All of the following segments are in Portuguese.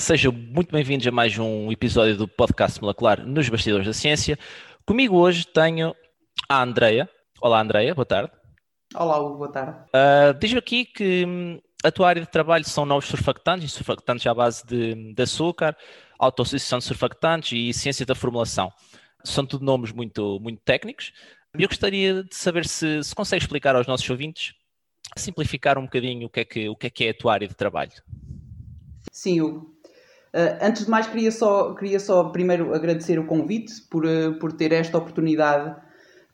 Sejam muito bem-vindos a mais um episódio do podcast Molecular nos Bastidores da Ciência. Comigo hoje tenho a Andreia. Olá, Andreia, boa tarde. Olá, Hugo, boa tarde. Uh, Diz-me aqui que hum, a tua área de trabalho são novos surfactantes, surfactantes à base de, de açúcar, autoassociação de surfactantes e ciência da formulação. São tudo nomes muito, muito técnicos. E eu gostaria de saber se, se consegue explicar aos nossos ouvintes, simplificar um bocadinho o que é que, o que, é, que é a tua área de trabalho. Sim, Hugo. Uh, antes de mais, queria só, queria só primeiro agradecer o convite por, uh, por ter esta oportunidade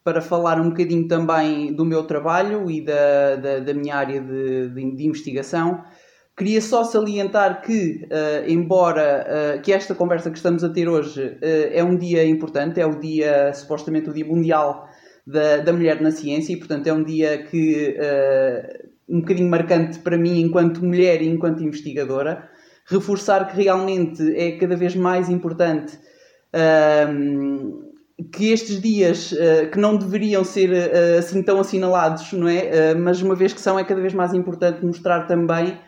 para falar um bocadinho também do meu trabalho e da, da, da minha área de, de, de, investigação. Queria só salientar que, uh, embora que esta conversa que estamos a ter hoje é um dia importante, é o dia, supostamente o Dia Mundial da, da Mulher na Ciência, e portanto é um dia que um bocadinho marcante para mim enquanto mulher e enquanto investigadora reforçar que realmente é cada vez mais importante uh, que estes dias uh, que não deveriam ser uh, assim tão assinalados, não é? mas uma vez que são, é cada vez mais importante mostrar também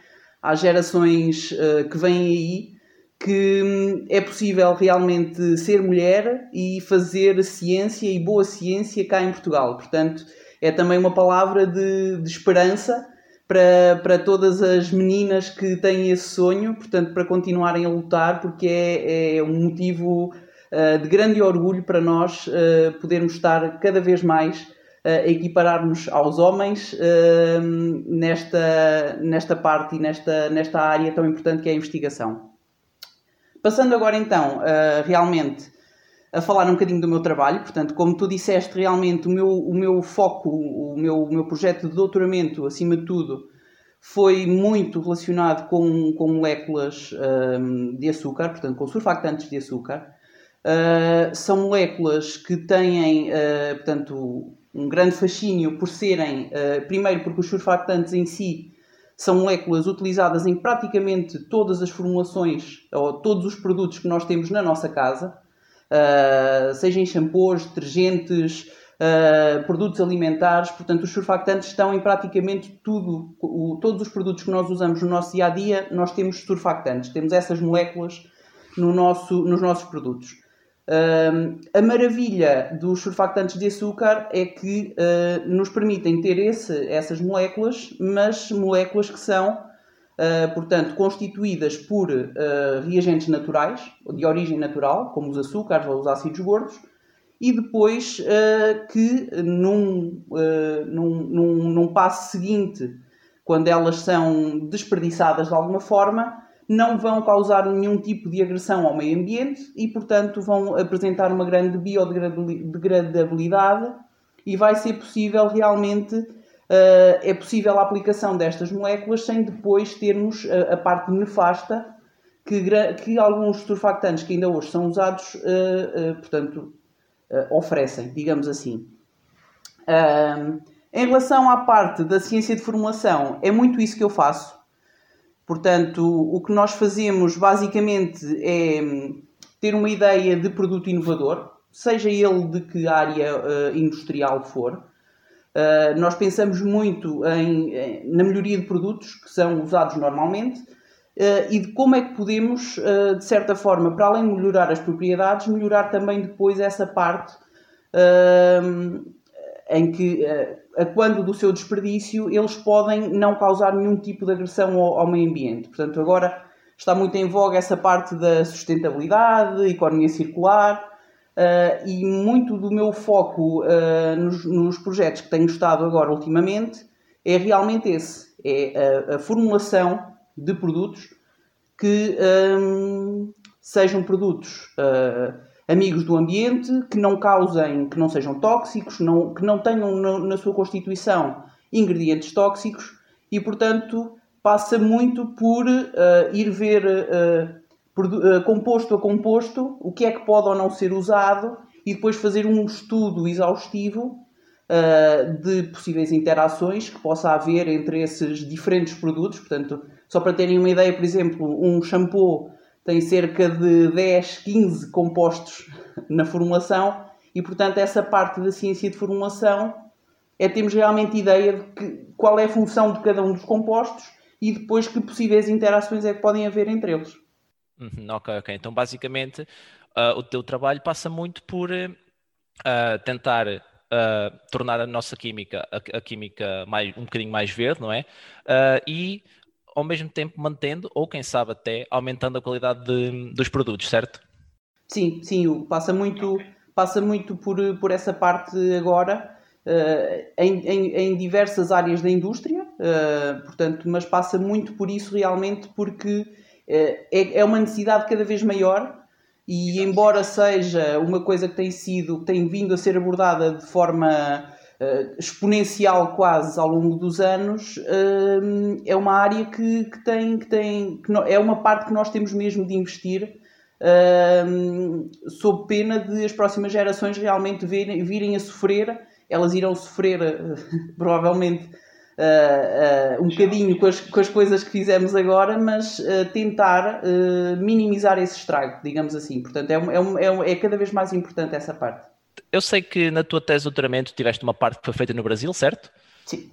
às gerações que vêm aí que um, é possível realmente ser mulher e fazer ciência e boa ciência cá em Portugal. Portanto, é também uma palavra de, de esperança para, para todas as meninas que têm esse sonho, portanto, para continuarem a lutar, porque é, é um motivo uh, de grande orgulho para nós uh, podermos estar cada vez mais uh, a equiparar-nos aos homens nesta, nesta parte e nesta, nesta área tão importante que é a investigação. Passando agora então, realmente a falar um bocadinho do meu trabalho. Portanto, como tu disseste, realmente o meu, o meu foco, o meu, o meu projeto de doutoramento, acima de tudo, foi muito relacionado com, com moléculas um, de açúcar, portanto, com surfactantes de açúcar. Uh, são moléculas que têm, uh, portanto, um grande fascínio por serem, uh, primeiro porque os surfactantes em si são moléculas utilizadas em praticamente todas as formulações ou todos os produtos que nós temos na nossa casa uh, seja em shampoos, detergentes, uh, produtos alimentares. Portanto, os surfactantes estão em praticamente tudo, o, todos os produtos que nós usamos no nosso dia a dia, nós temos surfactantes, temos essas moléculas no nosso, nos nossos produtos. Uh, a maravilha dos surfactantes de açúcar é que nos permitem ter esse, essas moléculas, mas moléculas que são uh, portanto, constituídas por uh, reagentes naturais, de origem natural, como os açúcares ou os ácidos gordos, e depois uh, que num, num, num, num passo seguinte, quando elas são desperdiçadas de alguma forma, não vão causar nenhum tipo de agressão ao meio ambiente e, portanto, vão apresentar uma grande biodegradabilidade e vai ser possível realmente é possível a aplicação destas moléculas sem depois termos a, a parte nefasta que, que, alguns surfactantes que ainda hoje são usados, uh, portanto, oferecem, digamos assim. em relação à parte da ciência de formulação, é muito isso que eu faço. Portanto, o que nós fazemos basicamente é hum, ter uma ideia de produto inovador, seja ele de que área industrial for, Uh, nós pensamos muito em, em, na melhoria de produtos que são usados normalmente uh, e de como é que podemos, uh, de certa forma, para além de melhorar as propriedades, melhorar também depois essa parte em que, a quando do seu desperdício, eles podem não causar nenhum tipo de agressão ao, ao meio ambiente. Portanto, agora está muito em voga essa parte da sustentabilidade, economia circular. Uh, e muito do meu foco uh, nos, nos, projetos que tenho estado agora ultimamente é realmente esse: é a, a formulação de produtos que um, sejam produtos uh, amigos do ambiente, que não causem, que não sejam tóxicos, não, que não tenham na sua constituição ingredientes tóxicos e, portanto, passa muito por ir ver composto a composto, o que é que pode ou não ser usado e depois fazer um estudo exaustivo uh, de possíveis interações que possa haver entre esses diferentes produtos. Portanto, só para terem uma ideia, por exemplo, um shampoo tem cerca de 10, 15 compostos na formulação e, portanto, essa parte da ciência de formulação é termos realmente ideia de que, qual é a função de cada um dos compostos e depois que possíveis interações é que podem haver entre eles. Uhum, ok, ok. Então, basicamente, uh, o teu trabalho passa muito por uh, tentar uh, tornar a nossa química, a, a, química mais, um bocadinho mais verde, não é? e, ao mesmo tempo, mantendo, ou quem sabe até, aumentando a qualidade de, dos produtos, certo? Sim, sim, passa muito, passa muito por, por essa parte agora. Em, em, em, diversas áreas da indústria, portanto, mas passa muito por isso realmente porque é, é, uma necessidade cada vez maior e embora seja uma coisa que tem sido, que tem vindo a ser abordada de forma uh, exponencial quase ao longo dos anos, uh, é uma área que, que tem, que tem que no, é uma parte que nós temos mesmo de investir uh, sob pena de as próximas gerações realmente virem, virem a sofrer, elas irão sofrer provavelmente uh, um bocadinho com as, com as coisas que fizemos agora, mas uh, tentar minimizar esse estrago, digamos assim. Portanto, é, um, é, um, é, é cada vez mais importante essa parte. Eu sei que na tua tese de doutoramento tiveste uma parte que foi feita no Brasil, certo? Sim.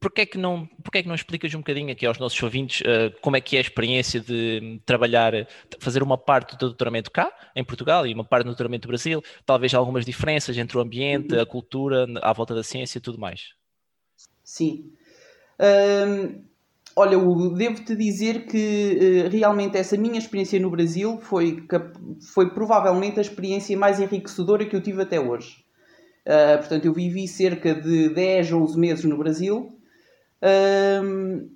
Porquê é que não, porquê é que não explicas um bocadinho aqui aos nossos ouvintes uh, como é que é a experiência de trabalhar, fazer uma parte do doutoramento cá, em Portugal, e uma parte do doutoramento no Brasil, talvez algumas diferenças entre o ambiente, uhum. a cultura, à volta da ciência e tudo mais? Sim. Olha, eu devo-te dizer que uh, realmente essa minha experiência no Brasil foi, foi provavelmente a experiência mais enriquecedora que eu tive até hoje. Uh, portanto, eu vivi cerca de 10, 11 meses no Brasil. Um,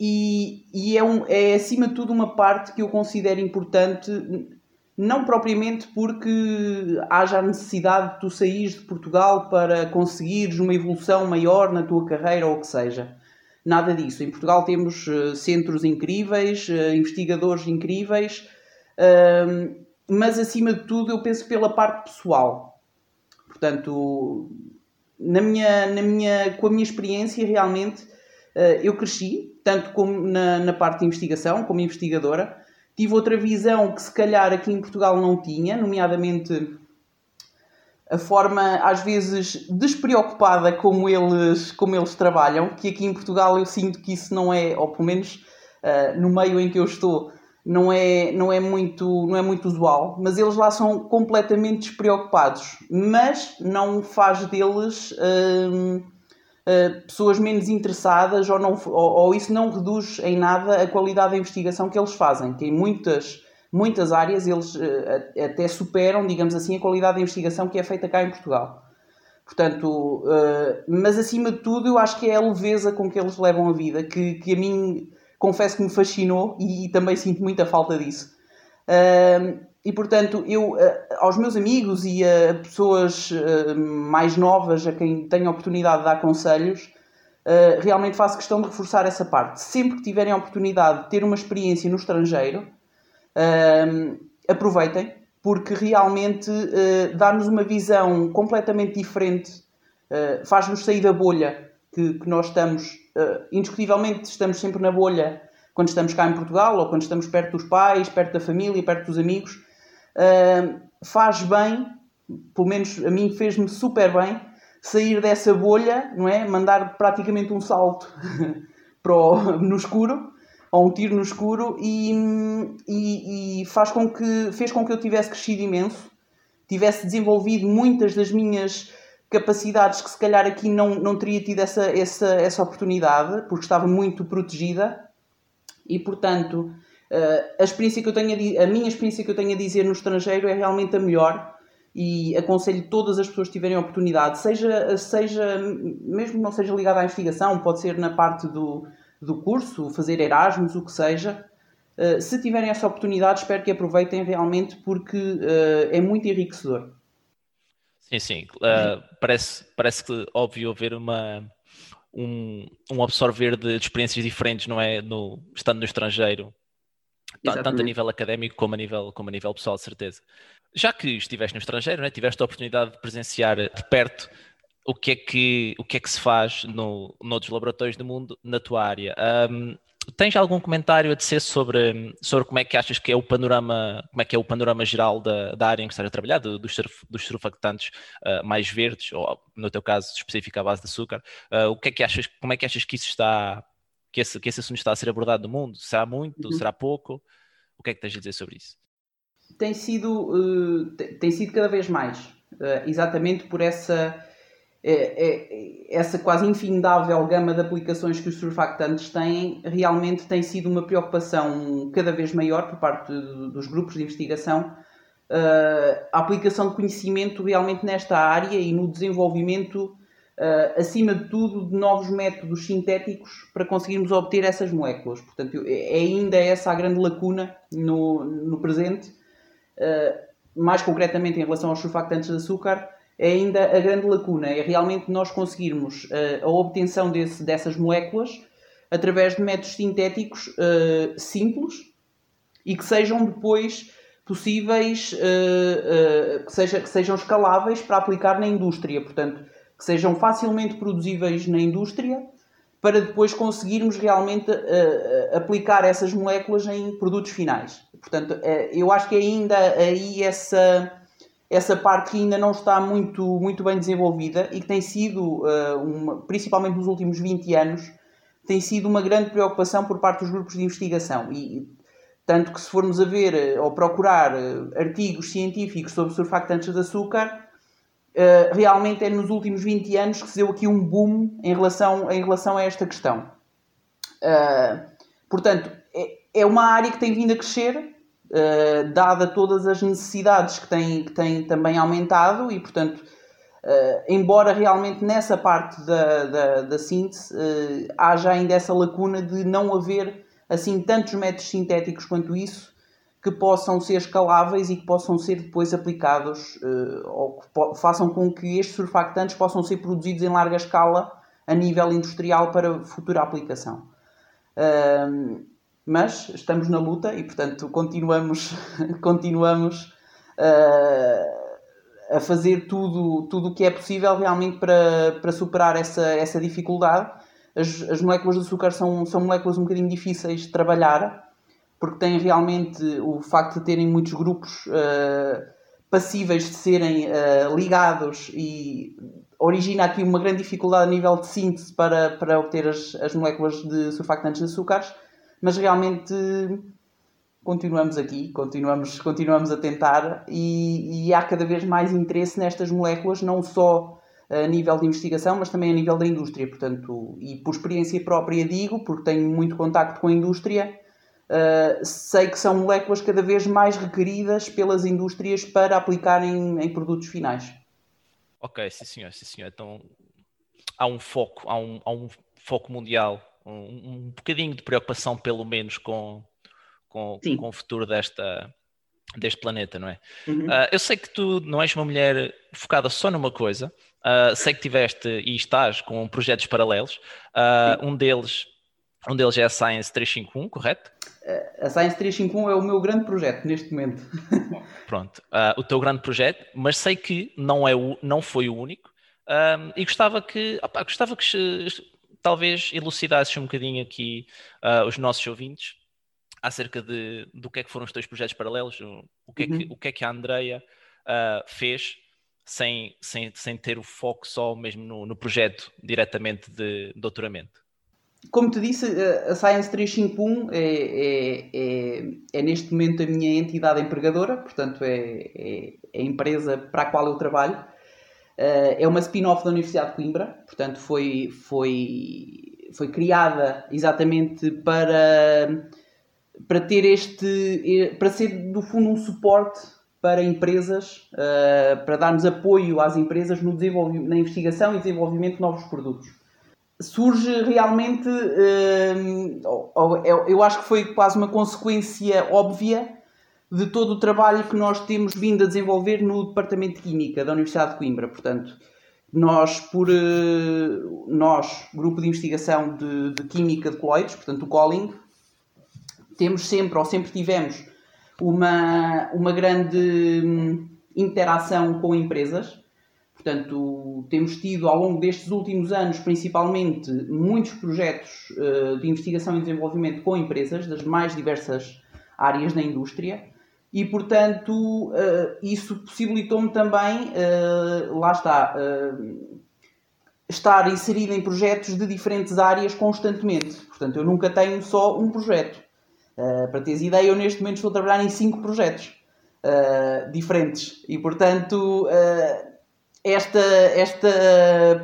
e, e é, um, é acima de tudo uma parte que eu considero importante não propriamente porque haja a necessidade de tu sair de Portugal para conseguires uma evolução maior na tua carreira ou o que seja. Nada disso. Em Portugal temos uh, centros incríveis, uh, investigadores incríveis, uh, mas acima de tudo eu penso pela parte pessoal. Portanto, na minha, na minha, com a minha experiência realmente eh, eu cresci, tanto como na, na parte de investigação, como investigadora, Tive outra visão que se calhar aqui em Portugal não tinha, nomeadamente a forma às vezes despreocupada como eles, como eles trabalham, que aqui em Portugal eu sinto que isso não é, ou pelo menos uh, no meio em que eu estou, não é, não, é muito, não é muito usual, mas eles lá são completamente despreocupados, mas não faz deles. Uh, uh, pessoas menos interessadas ou, não, ou, ou, isso não reduz em nada a qualidade da investigação que eles fazem, que em muitas, muitas áreas eles uh, até superam, digamos assim, a qualidade da investigação que é feita cá em Portugal. Portanto, uh, mas acima de tudo, eu acho que é a leveza com que eles levam a vida, que, que a mim confesso que me fascinou e, e também sinto muita falta disso. E portanto, eu eh, aos meus amigos e a pessoas eh, mais novas a quem tenho a oportunidade de dar conselhos, eh, realmente faço questão de reforçar essa parte. Sempre que tiverem a oportunidade de ter uma experiência no estrangeiro, aproveitem, porque realmente dá-nos uma visão completamente diferente, faz-nos sair da bolha que, que nós estamos, indiscutivelmente, estamos sempre na bolha quando estamos cá em Portugal ou quando estamos perto dos pais, perto da família, perto dos amigos faz bem, pelo menos a mim fez-me super bem, sair dessa bolha, não é? Mandar praticamente um salto para o, no escuro, ou um tiro no escuro, e, e, e, faz com que, fez com que eu tivesse crescido imenso, tivesse desenvolvido muitas das minhas capacidades que se calhar aqui não, não teria tido essa, essa, essa oportunidade, porque estava muito protegida, e portanto a experiência que eu tenho a, a, minha experiência que eu tenho a dizer no estrangeiro é realmente a melhor e aconselho todas as pessoas que tiverem a oportunidade, seja, seja mesmo não seja ligada à investigação, pode ser na parte do, do curso, fazer Erasmus, o que seja. Uh, se tiverem essa oportunidade, espero que aproveitem realmente porque uh, é muito enriquecedor. Sim, sim. parece, parece que óbvio haver uma, um, um absorver de, de experiências diferentes, não é? No, estando no estrangeiro tanto a Exatamente. nível académico como a nível, como a nível pessoal, de certeza. Já que estiveste no estrangeiro, né, tiveste a oportunidade de presenciar de perto o que é que, o que, é que se faz no, noutros laboratórios do mundo na tua área. Um, tens algum comentário a dizer sobre, sobre como é que achas que é o panorama, como é que é o panorama geral da, da área em que estás a trabalhar, do, dos, surf, dos surfactantes uh, mais verdes, ou no teu caso específico à base de açúcar, uh, o que é que achas, como é que achas que isso está, que esse, que esse assunto está a ser abordado no mundo? Será muito? Uhum. Será pouco? O que é que tens a dizer sobre isso? Tem sido, uh, tem sido cada vez mais, exatamente por essa é, essa quase infindável gama de aplicações que os surfactantes têm realmente tem sido uma preocupação cada vez maior por parte dos grupos de investigação uh, a aplicação de conhecimento realmente nesta área e no desenvolvimento, uh, acima de tudo, de novos métodos sintéticos para conseguirmos obter essas moléculas. Portanto, é ainda essa a grande lacuna no, no presente, uh, mais concretamente em relação aos surfactantes de açúcar é ainda a grande lacuna, é realmente nós conseguirmos uh, a obtenção desse, dessas moléculas através de métodos sintéticos simples e que sejam depois possíveis, que, seja, que sejam escaláveis para aplicar na indústria, portanto, que sejam facilmente produzíveis na indústria para depois conseguirmos realmente aplicar essas moléculas em produtos finais. Portanto, eu acho que ainda aí essa essa parte que ainda não está muito, muito bem desenvolvida e que tem sido, uh, uma, principalmente nos últimos 20 anos, tem sido uma grande preocupação por parte dos grupos de investigação. E, tanto que se formos a ver ou procurar uh, artigos científicos sobre surfactantes de açúcar, uh, realmente é nos últimos 20 anos que se deu aqui um boom em relação, em relação a esta questão. portanto, é, é uma área que tem vindo a crescer, uh, dada todas as necessidades que têm, que têm também aumentado e, portanto, uh, embora realmente nessa parte da, da, da síntese uh, haja ainda essa lacuna de não haver assim tantos métodos sintéticos quanto isso que possam ser escaláveis e que possam ser depois aplicados ou que façam com que estes surfactantes possam ser produzidos em larga escala a nível industrial para futura aplicação. Mas estamos na luta e, portanto, continuamos, continuamos uh, a fazer tudo tudo o que é possível realmente para, para superar essa, essa dificuldade. As, as moléculas de açúcar são, são moléculas um bocadinho difíceis de trabalhar, porque têm realmente o facto de terem muitos grupos uh, passíveis de serem uh, ligados e origina aqui uma grande dificuldade a nível de síntese para, para obter as, as moléculas de surfactantes de açúcares mas realmente continuamos aqui, continuamos, continuamos a tentar e, e, há cada vez mais interesse nestas moléculas, não só a nível de investigação, mas também a nível da indústria. Portanto, e por experiência própria digo, porque tenho muito contacto com a indústria, uh, sei que são moléculas cada vez mais requeridas pelas indústrias para aplicar em, produtos finais. Ok, sim senhor, sim senhor. Então há um foco, há um, há um foco mundial um, um bocadinho de preocupação, pelo menos, com, com, com o futuro desta, deste planeta, não é? Uhum. Uh, eu sei que tu não és uma mulher focada só numa coisa, uh, sei que tiveste e estás com projetos paralelos, um deles. Um deles é a Science 351, correto? A Science 351 é o meu grande projeto neste momento. Pronto, o teu grande projeto, mas sei que não, é o, não foi o único. e gostava que, opa, gostava que talvez elucidasses um bocadinho aqui uh, os nossos ouvintes acerca de, do que é que foram os teus projetos paralelos, o que é que, uhum. o que, é que a Andreia uh, fez sem, sem, sem ter o foco só mesmo no, no projeto diretamente de doutoramento. Como te disse, a Science 351 é, é, é, é neste momento a minha entidade empregadora, portanto é, é, é a empresa para a qual eu trabalho. Uh, é uma spin-off da Universidade de Coimbra, portanto foi, foi, foi criada exatamente para, para ter este, para ser do fundo um suporte para empresas, uh, para darmos apoio às empresas no na investigação e desenvolvimento de novos produtos. Surge realmente, uh, eu acho que foi quase uma consequência óbvia de todo o trabalho que nós temos vindo a desenvolver no Departamento de Química da Universidade de Coimbra. Portanto, nós, por eh, nós, Grupo de Investigação de, de Química de Coloides, portanto o COLING, temos sempre, ou sempre tivemos, uma, uma grande hum, interação com empresas. Portanto, temos tido ao longo destes últimos anos, principalmente, muitos projetos uh, de investigação e desenvolvimento com empresas das mais diversas áreas da indústria e, portanto, uh, isso possibilitou-me também, uh, lá está, estar inserido em projetos de diferentes áreas constantemente. Portanto, eu nunca tenho só um projeto. para teres ideia, eu neste momento estou a trabalhar em cinco projetos diferentes e, portanto esta, esta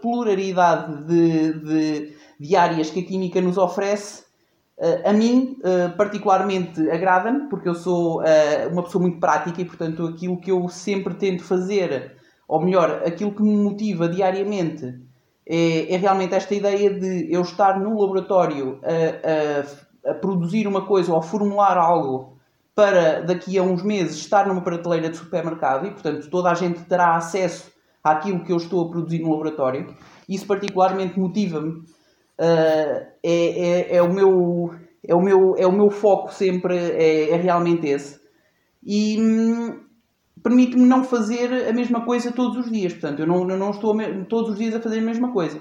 pluralidade de, de, de, áreas que a química nos oferece, eh, a mim eh, particularmente agrada-me, porque eu sou eh, uma pessoa muito prática e, portanto, aquilo que eu sempre tento fazer, ou melhor, aquilo que me motiva diariamente, é, é realmente esta ideia de eu estar no laboratório a, a, a produzir uma coisa ou a formular algo para daqui a uns meses estar numa prateleira de supermercado e, portanto, toda a gente terá acesso àquilo que eu estou a produzir no laboratório. Isso particularmente motiva-me. Uh, é, é, é, o meu, é, o meu, é o meu foco sempre, é, é realmente esse. E hum, permite-me não fazer a mesma coisa todos os dias. Portanto, eu não, eu não estou todos os dias a fazer a mesma coisa.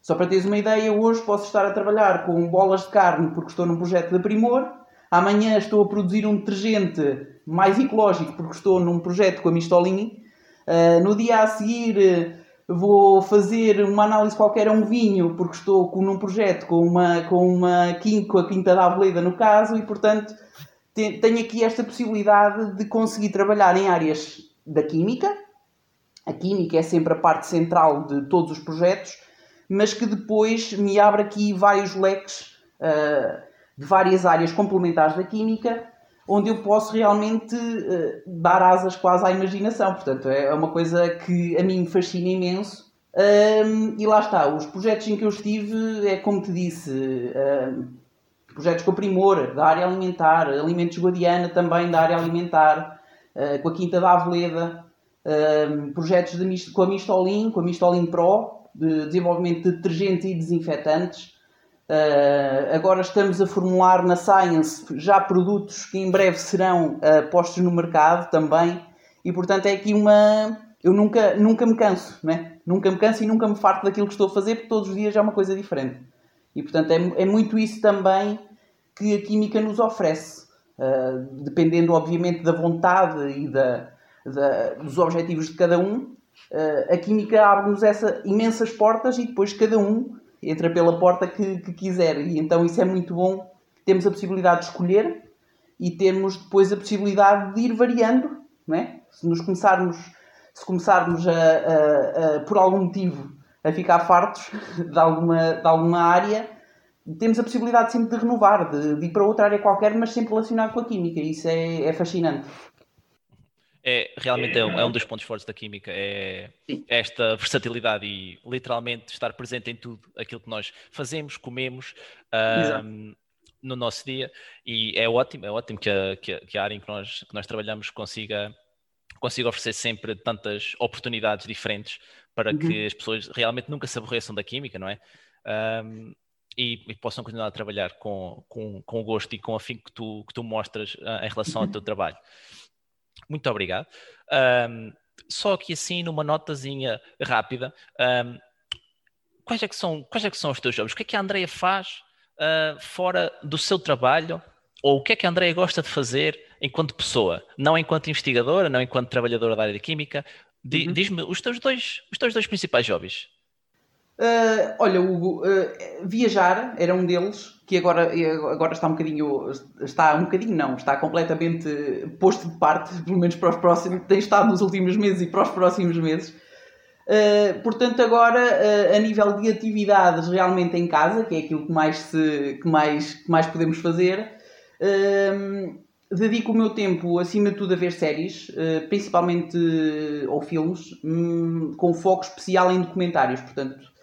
Só para teres uma ideia, hoje posso estar a trabalhar com bolas de carne porque estou num projeto de primor Amanhã estou a produzir um detergente mais ecológico porque estou num projeto com a Mistolini. Uh, no dia a seguir vou fazer uma análise qualquer a um vinho porque estou com, num projeto com uma, com uma quinta, com a Quinta da Aveleda no caso e portanto tenho aqui esta possibilidade de conseguir trabalhar em áreas da química. A química é sempre a parte central de todos os projetos, mas que depois me abre aqui vários leques uh, de várias áreas complementares da química, onde eu posso realmente uh, dar asas quase à imaginação. Portanto, é uma coisa que a mim me fascina imenso. Um, e lá está, os projetos em que eu estive, é como te disse, um, projetos com a Primor, da área alimentar, Alimentos Guadiana também da área alimentar, uh, com a Quinta da Aveleda, um, projetos de, com a Mistolin, com a Mistolin Pro, de desenvolvimento de detergentes e desinfetantes, Uh, agora estamos a formular na Science já produtos que em breve serão uh, postos no mercado também. E portanto é aqui uma. Eu nunca, nunca me canso, né? Nunca me canso e nunca me farto daquilo que estou a fazer, porque todos os dias é uma coisa diferente. E portanto é, é muito isso também que a química nos oferece. Uh, dependendo, obviamente, da vontade e da, da dos objetivos de cada um, a química abre-nos imensas portas e depois cada um entra pela porta que, que quiser. E então isso é muito bom. Temos a possibilidade de escolher e temos depois a possibilidade de ir variando, não é? Se nos começarmos, se começarmos a, a, a, por algum motivo a ficar fartos de alguma, de alguma área, temos a possibilidade sempre de renovar, de, de ir para outra área qualquer, mas sempre relacionado com a química. Isso é, é fascinante. É, realmente é um, é um, dos pontos fortes da química, é esta versatilidade e literalmente estar presente em tudo aquilo que nós fazemos, comemos um, no nosso dia e é ótimo, é ótimo que a, que a, que a área em que nós, que nós trabalhamos consiga, consiga oferecer sempre tantas oportunidades diferentes para uhum. que as pessoas realmente nunca se aborreçam da química, não é? Um, e, e, possam continuar a trabalhar com, com, com o gosto e com a fim que tu, que tu mostras uh, em relação ao teu trabalho. Muito obrigado. Um, só que assim, numa notazinha rápida, um, quais, é que são, quais é que são os teus jobs? O que é que a Andrea faz uh, fora do seu trabalho? Ou o que é que a Andrea gosta de fazer enquanto pessoa? Não enquanto investigadora, não enquanto trabalhadora da área de química. Uhum. Diz-me os teus dois, os teus dois principais hobbies. Uh, olha, Hugo, uh, viajar era um deles, que agora, agora está um bocadinho, está um bocadinho não, está completamente posto de parte, pelo menos para os próximos, tem estado nos últimos meses e para os próximos meses. Uh, portanto, agora, a nível de atividades realmente em casa, que é aquilo que mais, se, que mais, que mais podemos fazer, dedico o meu tempo, acima de tudo, a ver séries, principalmente, ou filmes, um, com foco especial em documentários, portanto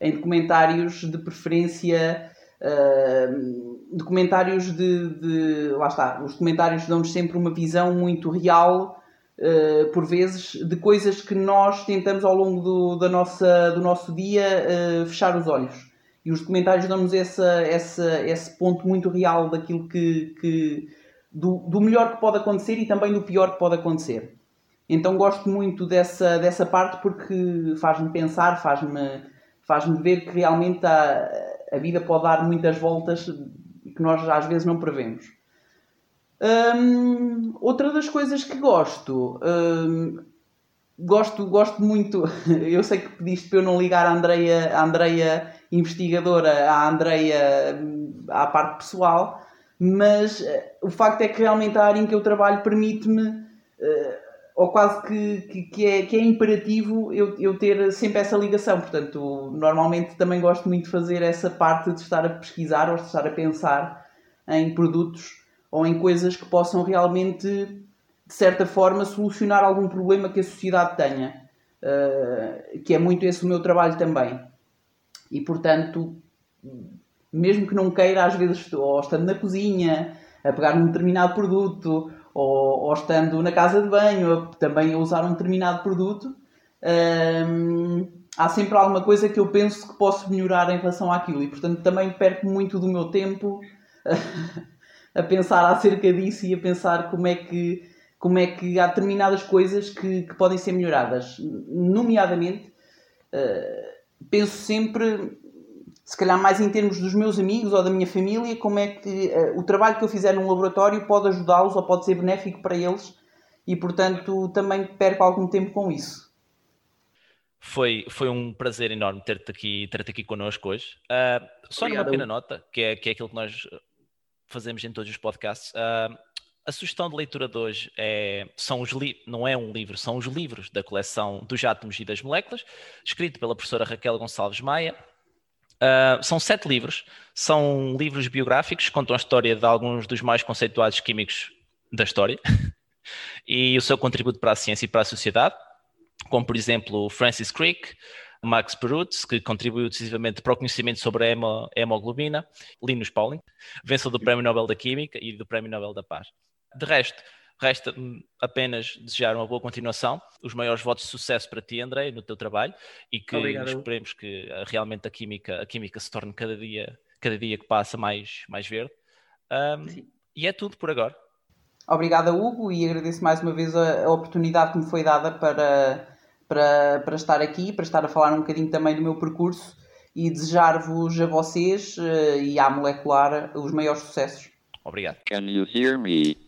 em documentários de preferência. Uh, documentários de, de, Lá está, os documentários dão-nos sempre uma visão muito real, uh, por vezes, de coisas que nós tentamos ao longo do, da nossa, do nosso dia uh, fechar os olhos. E os documentários dão-nos essa, essa, esse ponto muito real daquilo que, que do, do melhor que pode acontecer e também do pior que pode acontecer. Então gosto muito dessa, dessa parte porque faz-me pensar, faz-me faz ver que realmente a, a vida pode dar muitas voltas que nós às vezes não prevemos. Hum, outra das coisas que gosto, hum, gosto, gosto muito, eu sei que pediste para eu não ligar a Andreia, a Andreia investigadora à Andreia hum, à parte pessoal, mas uh, o facto é que realmente a área em que eu trabalho permite-me, uh, ou quase que, que, que, é, que é imperativo eu, eu ter sempre essa ligação. Portanto, normalmente também gosto muito de fazer essa parte de estar a pesquisar ou de estar a pensar em produtos ou em coisas que possam realmente, de certa forma, solucionar algum problema que a sociedade tenha. Uh, que é muito esse o meu trabalho também. E portanto, mesmo que não queira, às vezes, ou estando na cozinha, a pegar num determinado produto, ou, ou estando na casa de banho, também a usar um determinado produto, hum, há sempre alguma coisa que eu penso que posso melhorar em relação àquilo. E, portanto, também perco muito do meu tempo a pensar acerca disso e a pensar como é que, como é que há determinadas coisas que, que podem ser melhoradas. Nomeadamente, uh, penso sempre se calhar mais em termos dos meus amigos ou da minha família, como é que uh, o trabalho que eu fizer num laboratório pode ajudá-los ou pode ser benéfico para eles e, portanto, também perco algum tempo com isso. Foi, foi um prazer enorme ter-te aqui, ter aqui connosco hoje. Uh, só Obrigado. numa pequena nota, que é, que é aquilo que nós fazemos em todos os podcasts. Uh, a sugestão de leitura de hoje é, são os não é um livro, são os livros da coleção dos átomos e das moléculas, escrito pela professora Raquel Gonçalves Maia, Uh, são sete livros, são livros biográficos, contam a história de alguns dos mais conceituados químicos da história e o seu contributo para a ciência e para a sociedade, como por exemplo Francis Crick, Max Perutz, que contribuiu decisivamente para o conhecimento sobre a hemoglobina, Linus Pauling, vencedor do Prémio Nobel da Química e do Prémio Nobel da Paz. De resto, Resta apenas desejar uma boa continuação, os maiores votos de sucesso para ti, André, no teu trabalho e que Obrigado. esperemos que eh, realmente a química, a química se torne cada dia, cada dia que passa mais, mais verde. Um, e é tudo por agora. Obrigada, Hugo, e agradeço mais uma vez a, a oportunidade que me foi dada para, para, para estar aqui, para estar a falar um bocadinho também do meu percurso e desejar-vos a vocês uh, e à molecular os maiores sucessos. Obrigado. Can you hear me?